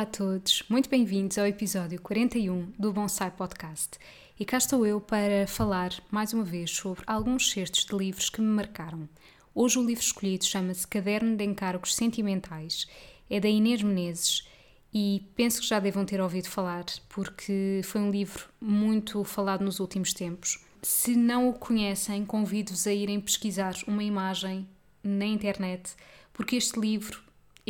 Olá a todos, muito bem-vindos ao episódio 41 do Bonsai Podcast. E cá estou eu para falar mais uma vez sobre alguns certos de livros que me marcaram. Hoje o livro escolhido chama-se Caderno de Encargos Sentimentais, é da Inês Menezes e penso que já devam ter ouvido falar porque foi um livro muito falado nos últimos tempos. Se não o conhecem, convido-vos a irem pesquisar uma imagem na internet porque este livro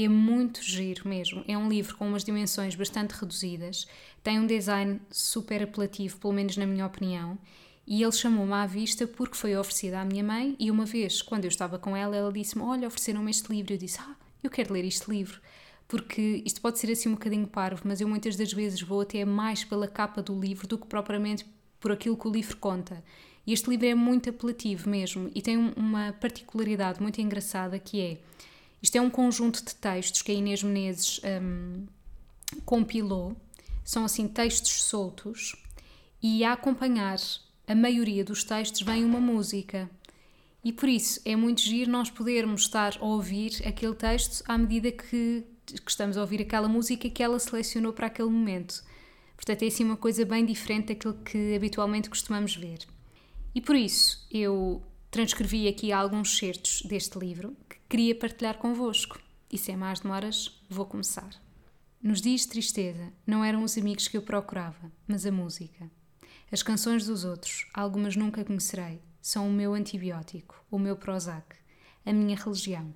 é muito giro mesmo. É um livro com umas dimensões bastante reduzidas, tem um design super apelativo, pelo menos na minha opinião, e ele chamou-me à vista porque foi oferecido à minha mãe. E uma vez, quando eu estava com ela, ela disse-me: Olha, ofereceram-me este livro. Eu disse: Ah, eu quero ler este livro. Porque isto pode ser assim um bocadinho parvo, mas eu muitas das vezes vou até mais pela capa do livro do que propriamente por aquilo que o livro conta. E este livro é muito apelativo mesmo e tem uma particularidade muito engraçada que é isto é um conjunto de textos que a Inês Menezes um, compilou, são assim textos soltos, e a acompanhar a maioria dos textos vem uma música. E por isso é muito giro nós podermos estar a ouvir aquele texto à medida que, que estamos a ouvir aquela música que ela selecionou para aquele momento. Portanto, é assim uma coisa bem diferente daquilo que habitualmente costumamos ver. E por isso eu transcrevi aqui alguns certos deste livro queria partilhar convosco. E sem mais demoras, vou começar. Nos dias de tristeza, não eram os amigos que eu procurava, mas a música. As canções dos outros, algumas nunca conhecerei, são o meu antibiótico, o meu Prozac, a minha religião.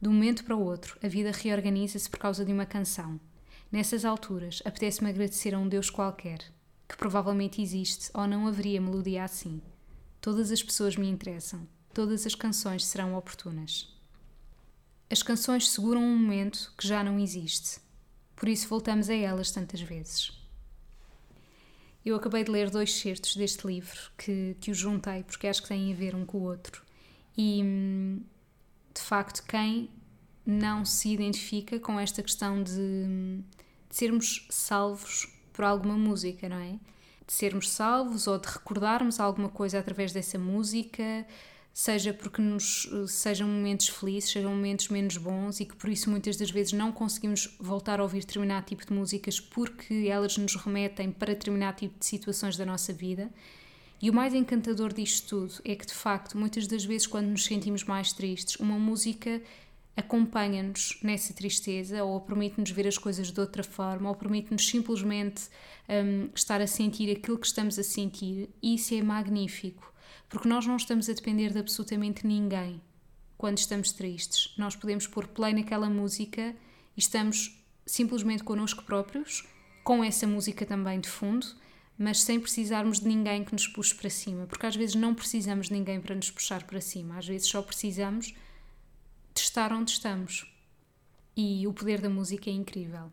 De um momento para o outro, a vida reorganiza-se por causa de uma canção. Nessas alturas, apetece-me agradecer a um Deus qualquer, que provavelmente existe ou não haveria melodia assim. Todas as pessoas me interessam, todas as canções serão oportunas. As canções seguram um momento que já não existe, por isso voltamos a elas tantas vezes. Eu acabei de ler dois certos deste livro que, que os juntei porque acho que têm a ver um com o outro. E de facto, quem não se identifica com esta questão de, de sermos salvos por alguma música, não é? De sermos salvos ou de recordarmos alguma coisa através dessa música, seja porque nos sejam momentos felizes, sejam momentos menos bons e que por isso muitas das vezes não conseguimos voltar a ouvir determinado tipo de músicas porque elas nos remetem para determinado tipo de situações da nossa vida. E o mais encantador disto tudo é que de facto, muitas das vezes quando nos sentimos mais tristes, uma música acompanha-nos nessa tristeza ou permite-nos ver as coisas de outra forma ou permite-nos simplesmente um, estar a sentir aquilo que estamos a sentir e isso é magnífico porque nós não estamos a depender de absolutamente ninguém quando estamos tristes. Nós podemos pôr play naquela música e estamos simplesmente connosco próprios, com essa música também de fundo, mas sem precisarmos de ninguém que nos puxe para cima, porque às vezes não precisamos de ninguém para nos puxar para cima, às vezes só precisamos de estar onde estamos. E o poder da música é incrível.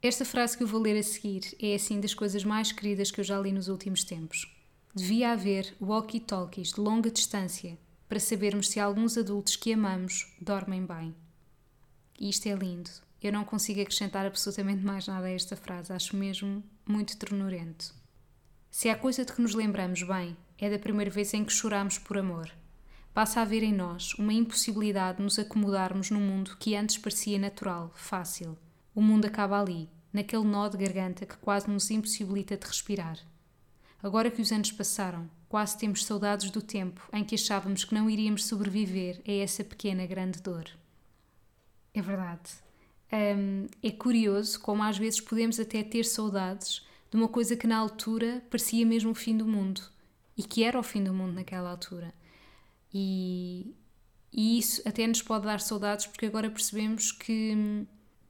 Esta frase que eu vou ler a seguir é assim das coisas mais queridas que eu já li nos últimos tempos. Devia haver walkie-talkies de longa distância para sabermos se alguns adultos que amamos dormem bem. E isto é lindo. Eu não consigo acrescentar absolutamente mais nada a esta frase, acho mesmo muito ternurento. Se há coisa de que nos lembramos bem, é da primeira vez em que choramos por amor. Passa a haver em nós uma impossibilidade de nos acomodarmos num mundo que antes parecia natural, fácil. O mundo acaba ali, naquele nó de garganta que quase nos impossibilita de respirar. Agora que os anos passaram, quase temos saudades do tempo em que achávamos que não iríamos sobreviver a essa pequena grande dor. É verdade. Um, é curioso como às vezes podemos até ter saudades de uma coisa que na altura parecia mesmo o fim do mundo e que era o fim do mundo naquela altura. E, e isso até nos pode dar saudades porque agora percebemos que,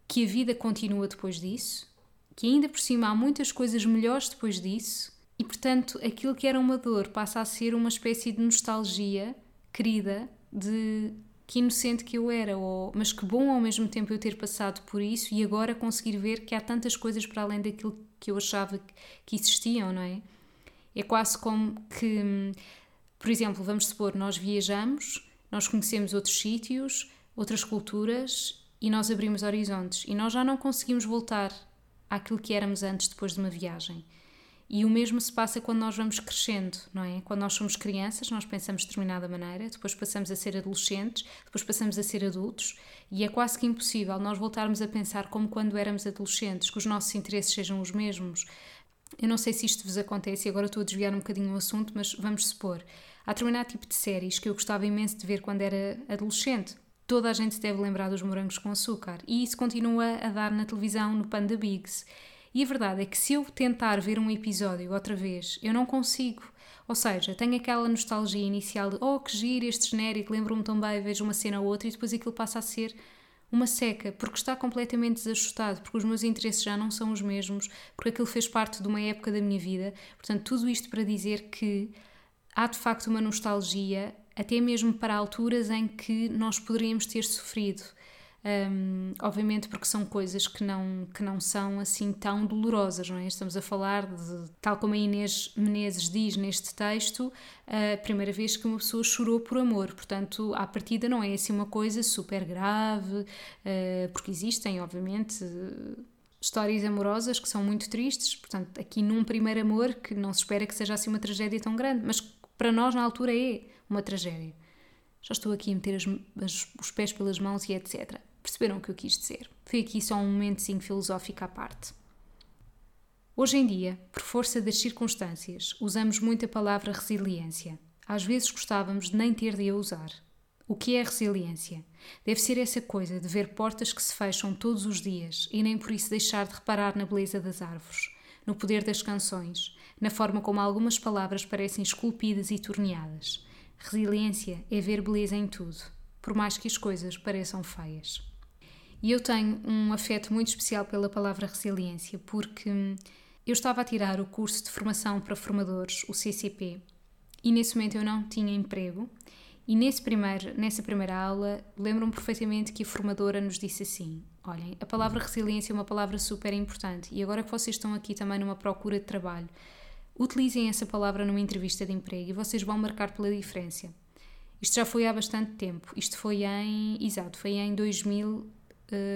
que a vida continua depois disso, que ainda por cima há muitas coisas melhores depois disso E portanto, aquilo que era uma dor passa a ser uma espécie de nostalgia querida de que inocente que eu era, ou, mas que bom ao mesmo tempo eu ter passado por isso e agora conseguir ver que há tantas coisas para além daquilo que eu achava que existiam, não é? É quase como que, por exemplo, vamos supor, nós viajamos, nós conhecemos outros sítios, outras culturas e nós abrimos horizontes e nós já não conseguimos voltar àquilo que éramos antes depois de uma viagem. E o mesmo se passa quando nós vamos crescendo, não é? Quando nós somos crianças, nós pensamos de determinada maneira, depois passamos a ser adolescentes, depois passamos a ser adultos, e é quase que impossível nós voltarmos a pensar como quando éramos adolescentes, que os nossos interesses sejam os mesmos. Eu não sei se isto vos acontece, e agora estou a desviar um bocadinho o assunto, mas vamos supor. Há determinado tipo de séries que eu gostava imenso de ver quando era adolescente. Toda a gente deve lembrar dos morangos com açúcar, e isso continua a dar na televisão no Panda Bigs. E a verdade é que se eu tentar ver um episódio outra vez, eu não consigo. Ou seja, tenho aquela nostalgia inicial de oh, que giro este genérico, lembro-me tão bem, vejo uma cena ou outra e depois aquilo passa a ser uma seca, porque está completamente desajustado, porque os meus interesses já não são os mesmos, porque aquilo fez parte de uma época da minha vida. Portanto, tudo isto para dizer que há de facto uma nostalgia, até mesmo para alturas em que nós poderíamos ter sofrido. Um, obviamente porque são coisas que não, que não são assim tão dolorosas, não é? Estamos a falar de, tal como a Inês Menezes diz neste texto, a primeira vez que uma pessoa chorou por amor, portanto, à partida não é assim uma coisa super grave, uh, porque existem, obviamente, histórias amorosas que são muito tristes, portanto, aqui num primeiro amor que não se espera que seja assim uma tragédia tão grande, mas para nós na altura é uma tragédia. Já estou aqui a meter as, as, os pés pelas mãos e etc. Perceberam o que eu quis dizer? Foi aqui só um momentozinho filosófico à parte. Hoje em dia, por força das circunstâncias, usamos muito a palavra resiliência. Às vezes gostávamos de nem ter de a usar. O que é resiliência? Deve ser essa coisa de ver portas que se fecham todos os dias e nem por isso deixar de reparar na beleza das árvores, no poder das canções, na forma como algumas palavras parecem esculpidas e torneadas. Resiliência é ver beleza em tudo, por mais que as coisas pareçam feias. E eu tenho um afeto muito especial pela palavra resiliência, porque eu estava a tirar o curso de formação para formadores, o CCP, e nesse momento eu não tinha emprego. E nesse primeiro, nessa primeira aula, lembro-me perfeitamente que a formadora nos disse assim: Olhem, a palavra resiliência é uma palavra super importante e agora que vocês estão aqui também numa procura de trabalho, utilizem essa palavra numa entrevista de emprego e vocês vão marcar pela diferença. Isto já foi há bastante tempo. Isto foi em. Exato, foi em 2000,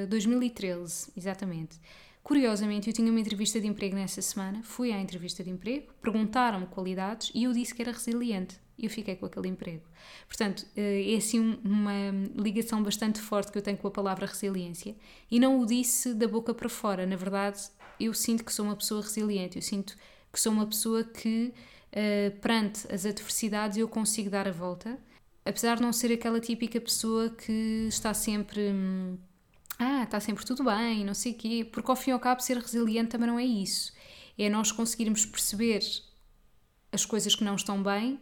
2013, eh, exatamente. Curiosamente, eu tinha uma entrevista de emprego nessa semana, fui à entrevista de emprego, perguntaram-me qualidades e eu disse que era resiliente. E eu fiquei com aquele emprego. Portanto, eh, é assim uma ligação bastante forte que eu tenho com a palavra resiliência. E não o disse da boca para fora. Na verdade, eu sinto que sou uma pessoa resiliente. Eu sinto que sou uma pessoa que, eh, perante as adversidades, eu consigo dar a volta. Apesar de não ser aquela típica pessoa que está sempre hum, ah, está sempre tudo bem, não sei o quê, porque ao fim e ao cabo ser resiliente também não é isso. É nós conseguirmos perceber as coisas que não estão bem,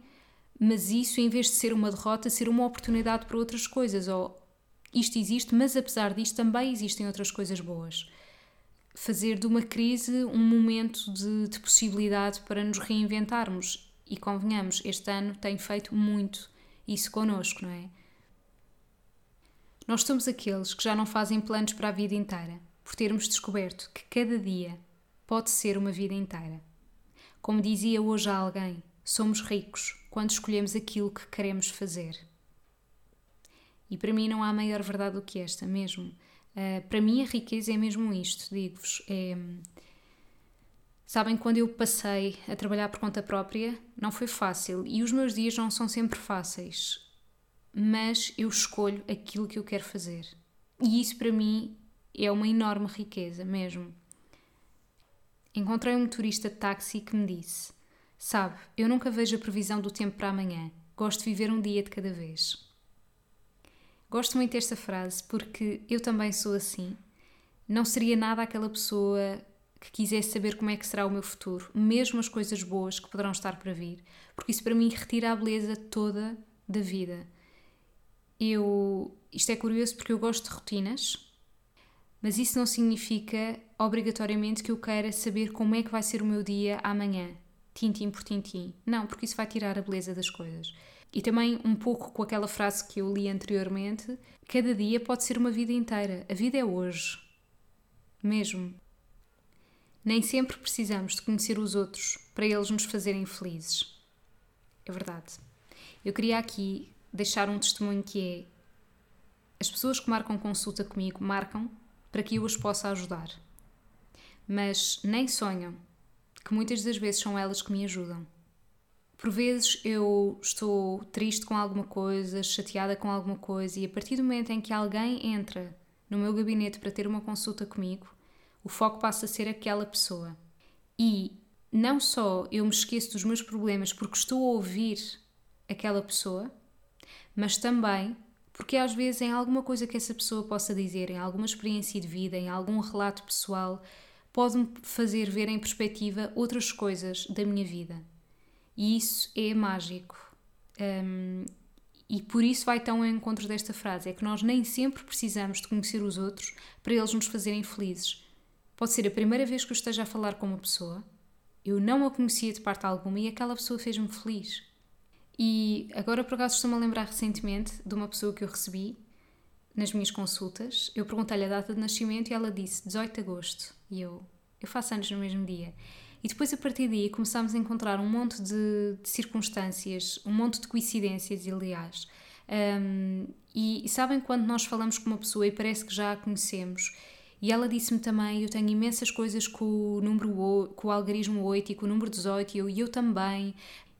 mas isso em vez de ser uma derrota, ser uma oportunidade para outras coisas, ou isto existe, mas apesar disto também existem outras coisas boas. Fazer de uma crise um momento de, de possibilidade para nos reinventarmos. E convenhamos, este ano tem feito muito isso connosco, não é? Nós somos aqueles que já não fazem planos para a vida inteira, por termos descoberto que cada dia pode ser uma vida inteira. Como dizia hoje a alguém, somos ricos quando escolhemos aquilo que queremos fazer. E para mim não há maior verdade do que esta, mesmo. Uh, para mim a riqueza é mesmo isto, digo-vos. É... Sabem, quando eu passei a trabalhar por conta própria, não foi fácil e os meus dias não são sempre fáceis mas eu escolho aquilo que eu quero fazer. E isso para mim é uma enorme riqueza mesmo. Encontrei um motorista de táxi que me disse: Sabe, eu nunca vejo a previsão do tempo para amanhã, gosto de viver um dia de cada vez. Gosto muito desta frase porque eu também sou assim. Não seria nada aquela pessoa que quisesse saber como é que será o meu futuro, mesmo as coisas boas que poderão estar para vir, porque isso para mim retira a beleza toda da vida eu. Isto é curioso porque eu gosto de rotinas, mas isso não significa obrigatoriamente que eu queira saber como é que vai ser o meu dia amanhã. tintim por tintim. Não, porque isso vai tirar a beleza das coisas. E também um pouco com aquela frase que eu li anteriormente: cada dia pode ser uma vida inteira. A vida é hoje. Mesmo. Nem sempre precisamos de conhecer os outros para eles nos fazerem felizes. É verdade. Eu queria aqui deixar um testemunho que é: as pessoas que marcam consulta comigo marcam para que eu os possa ajudar. Mas nem sonham que muitas das vezes são elas que me ajudam. Por vezes eu estou triste com alguma coisa, chateada com alguma coisa, e a partir do momento em que alguém entra no meu gabinete para ter uma consulta comigo, o foco passa a ser aquela pessoa. E não só eu me esqueço dos meus problemas porque estou a ouvir aquela pessoa, mas também porque às vezes em alguma coisa que essa pessoa possa dizer, em alguma experiência de vida, em algum relato pessoal, pode-me fazer ver em perspectiva outras coisas da minha vida. E isso é mágico. Um, e por isso vai tão ao encontro desta frase: é que nós nem sempre precisamos de conhecer os outros para eles nos fazerem felizes. Pode ser a primeira vez que eu esteja a falar com uma pessoa, eu não a conhecia de parte alguma e aquela pessoa fez-me feliz. E agora, por acaso, estou-me a lembrar recentemente de uma pessoa que eu recebi nas minhas consultas. Eu perguntei-lhe a data de nascimento e ela disse 18 de agosto. E eu, eu faço anos no mesmo dia. E depois, a partir daí, começámos a encontrar um monte de, de circunstâncias, um monte de coincidências, aliás. Um, e, e, sabem quando nós falamos com uma pessoa e parece que já a conhecemos? E ela disse-me também: Eu tenho imensas coisas com o, número, com o algarismo 8 e com o número 18, e eu, eu também.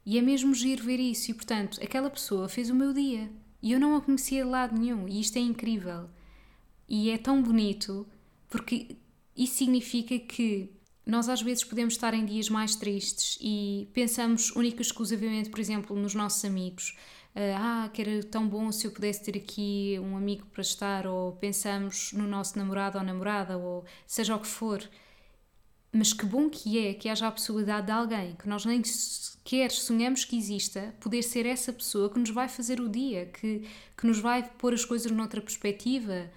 E é mesmo giro ver isso. E portanto, aquela pessoa fez o meu dia. E eu não a conhecia de lado nenhum. E isto é incrível. E é tão bonito porque isso significa que nós às vezes podemos estar em dias mais tristes e pensamos única e exclusivamente, por exemplo, nos nossos amigos. Ah, que era tão bom se eu pudesse ter aqui um amigo para estar, ou pensamos no nosso namorado ou namorada, ou seja o que for. Mas que bom que é que haja a possibilidade de alguém que nós nem sequer sonhamos que exista, poder ser essa pessoa que nos vai fazer o dia, que, que nos vai pôr as coisas noutra perspectiva,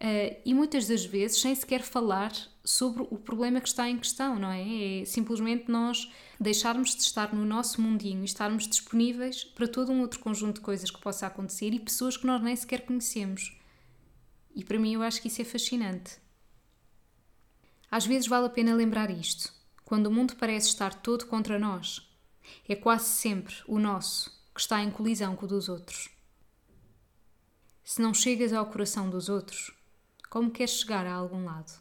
Uh, e muitas das vezes sem sequer falar sobre o problema que está em questão, não é? É simplesmente nós deixarmos de estar no nosso mundinho e estarmos disponíveis para todo um outro conjunto de coisas que possa acontecer e pessoas que nós nem sequer conhecemos. E para mim eu acho que isso é fascinante. Às vezes vale a pena lembrar isto. Quando o mundo parece estar todo contra nós, é quase sempre o nosso que está em colisão com o dos outros. Se não chegas ao coração dos outros, como queres chegar a algum lado?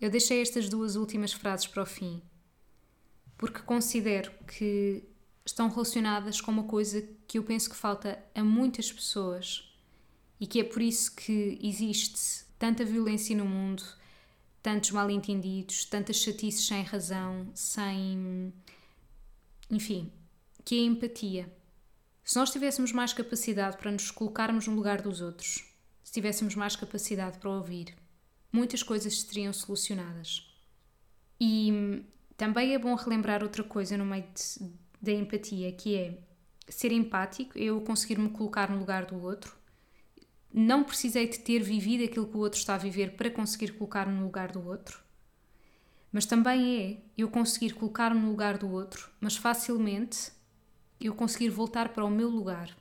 Eu deixei estas duas últimas frases para o fim, porque considero que estão relacionadas com uma coisa que eu penso que falta a muitas pessoas e que é por isso que existe tanta violência no mundo, tantos mal-entendidos, tantas chatices sem razão, sem. enfim, que é a empatia. Se nós tivéssemos mais capacidade para nos colocarmos no lugar dos outros, se tivéssemos mais capacidade para ouvir, muitas coisas seriam solucionadas. E também é bom relembrar outra coisa no meio de, da empatia, que é ser empático, eu conseguir me colocar no lugar do outro. Não precisei de ter vivido aquilo que o outro está a viver para conseguir colocar-me no lugar do outro. Mas também é eu conseguir colocar-me no lugar do outro, mas facilmente eu conseguir voltar para o meu lugar.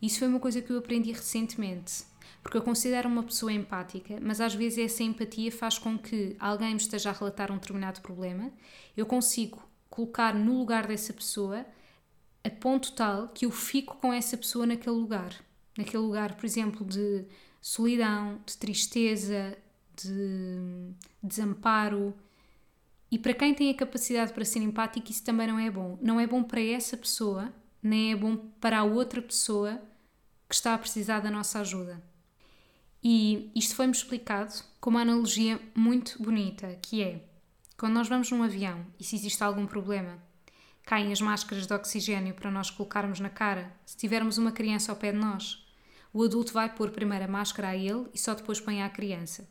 Isso foi uma coisa que eu aprendi recentemente porque eu considero uma pessoa empática, mas às vezes essa empatia faz com que alguém me esteja a relatar um determinado problema, eu consigo colocar no lugar dessa pessoa a ponto tal que eu fico com essa pessoa naquele lugar. Naquele lugar, por exemplo, de solidão, de tristeza, de desamparo. E para quem tem a capacidade para ser empático, isso também não é bom. Não é bom para essa pessoa, nem é bom para a outra pessoa que está a precisar da nossa ajuda. E isto foi-me explicado com uma analogia muito bonita, que é quando nós vamos num avião e se existe algum problema, caem as máscaras de oxigênio para nós colocarmos na cara. Se tivermos uma criança ao pé de nós, o adulto vai pôr primeiro a máscara a ele e só depois põe à criança.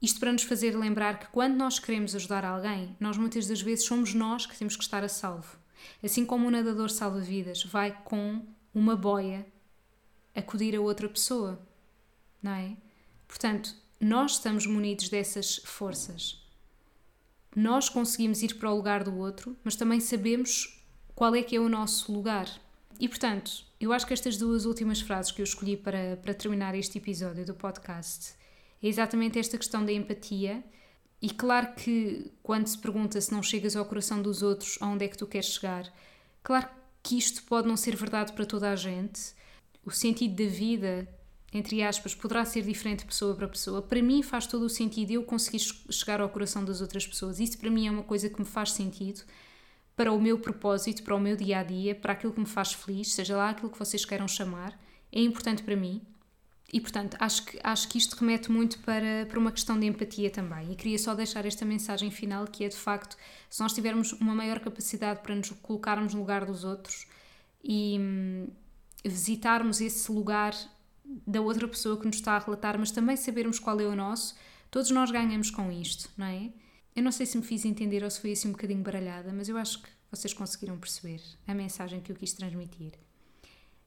Isto para nos fazer lembrar que quando nós queremos ajudar alguém, nós muitas das vezes somos nós que temos que estar a salvo. Assim como um nadador salva-vidas vai com uma boia acudir a outra pessoa não é? Portanto, nós estamos munidos dessas forças. nós conseguimos ir para o lugar do outro, mas também sabemos qual é que é o nosso lugar. E portanto, eu acho que estas duas últimas frases que eu escolhi para, para terminar este episódio do podcast é exatamente esta questão da empatia. E claro que quando se pergunta se não chegas ao coração dos outros, aonde é que tu queres chegar, claro que isto pode não ser verdade para toda a gente. O sentido da vida, entre aspas, poderá ser diferente pessoa para pessoa. Para mim faz todo o sentido eu conseguir chegar ao coração das outras pessoas. Isso para mim é uma coisa que me faz sentido para o meu propósito, para o meu dia a dia, para aquilo que me faz feliz, seja lá aquilo que vocês queiram chamar. É importante para mim. E, portanto, acho que, acho que isto remete muito para, para uma questão de empatia também. E queria só deixar esta mensagem final, que é de facto, se nós tivermos uma maior capacidade para nos colocarmos no lugar dos outros e hum, visitarmos esse lugar da outra pessoa que nos está a relatar, mas também sabermos qual é o nosso, todos nós ganhamos com isto, não é? Eu não sei se me fiz entender ou se foi assim um bocadinho baralhada, mas eu acho que vocês conseguiram perceber a mensagem que eu quis transmitir.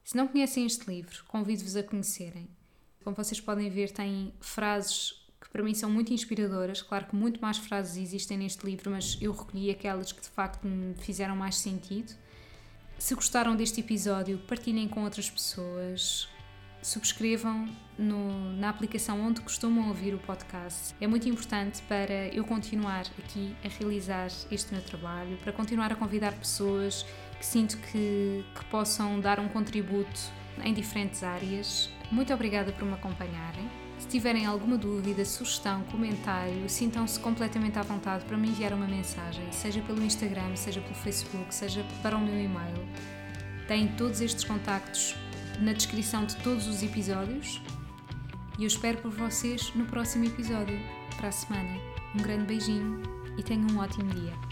Se não conhecem este livro, convido-vos a conhecerem. Como vocês podem ver, tem frases que para mim são muito inspiradoras. Claro que muito mais frases existem neste livro, mas eu recolhi aquelas que de facto me fizeram mais sentido. Se gostaram deste episódio, partilhem com outras pessoas, subscrevam no, na aplicação onde costumam ouvir o podcast. É muito importante para eu continuar aqui a realizar este meu trabalho, para continuar a convidar pessoas que sinto que, que possam dar um contributo em diferentes áreas muito obrigada por me acompanharem. Se tiverem alguma dúvida, sugestão, comentário, sintam-se completamente à vontade para me enviar uma mensagem, seja pelo Instagram, seja pelo Facebook, seja para o meu e-mail. Têm todos estes contactos na descrição de todos os episódios e eu espero por vocês no próximo episódio, para a semana. Um grande beijinho e tenham um ótimo dia.